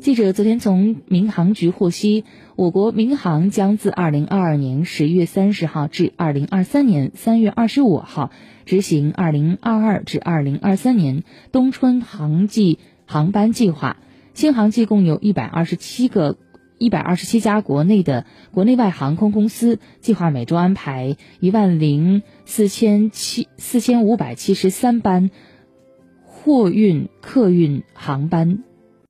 记者昨天从民航局获悉我国民航将自二零二二年十一月三十号至二零二三年三月二十五号执行二零二二至二零二三年冬春航季航班计划。新航季共有一百二十七个一百二十七家国内的国内外航空公司计划每周安排一万零四千七四千五百七十三班货运客运航班。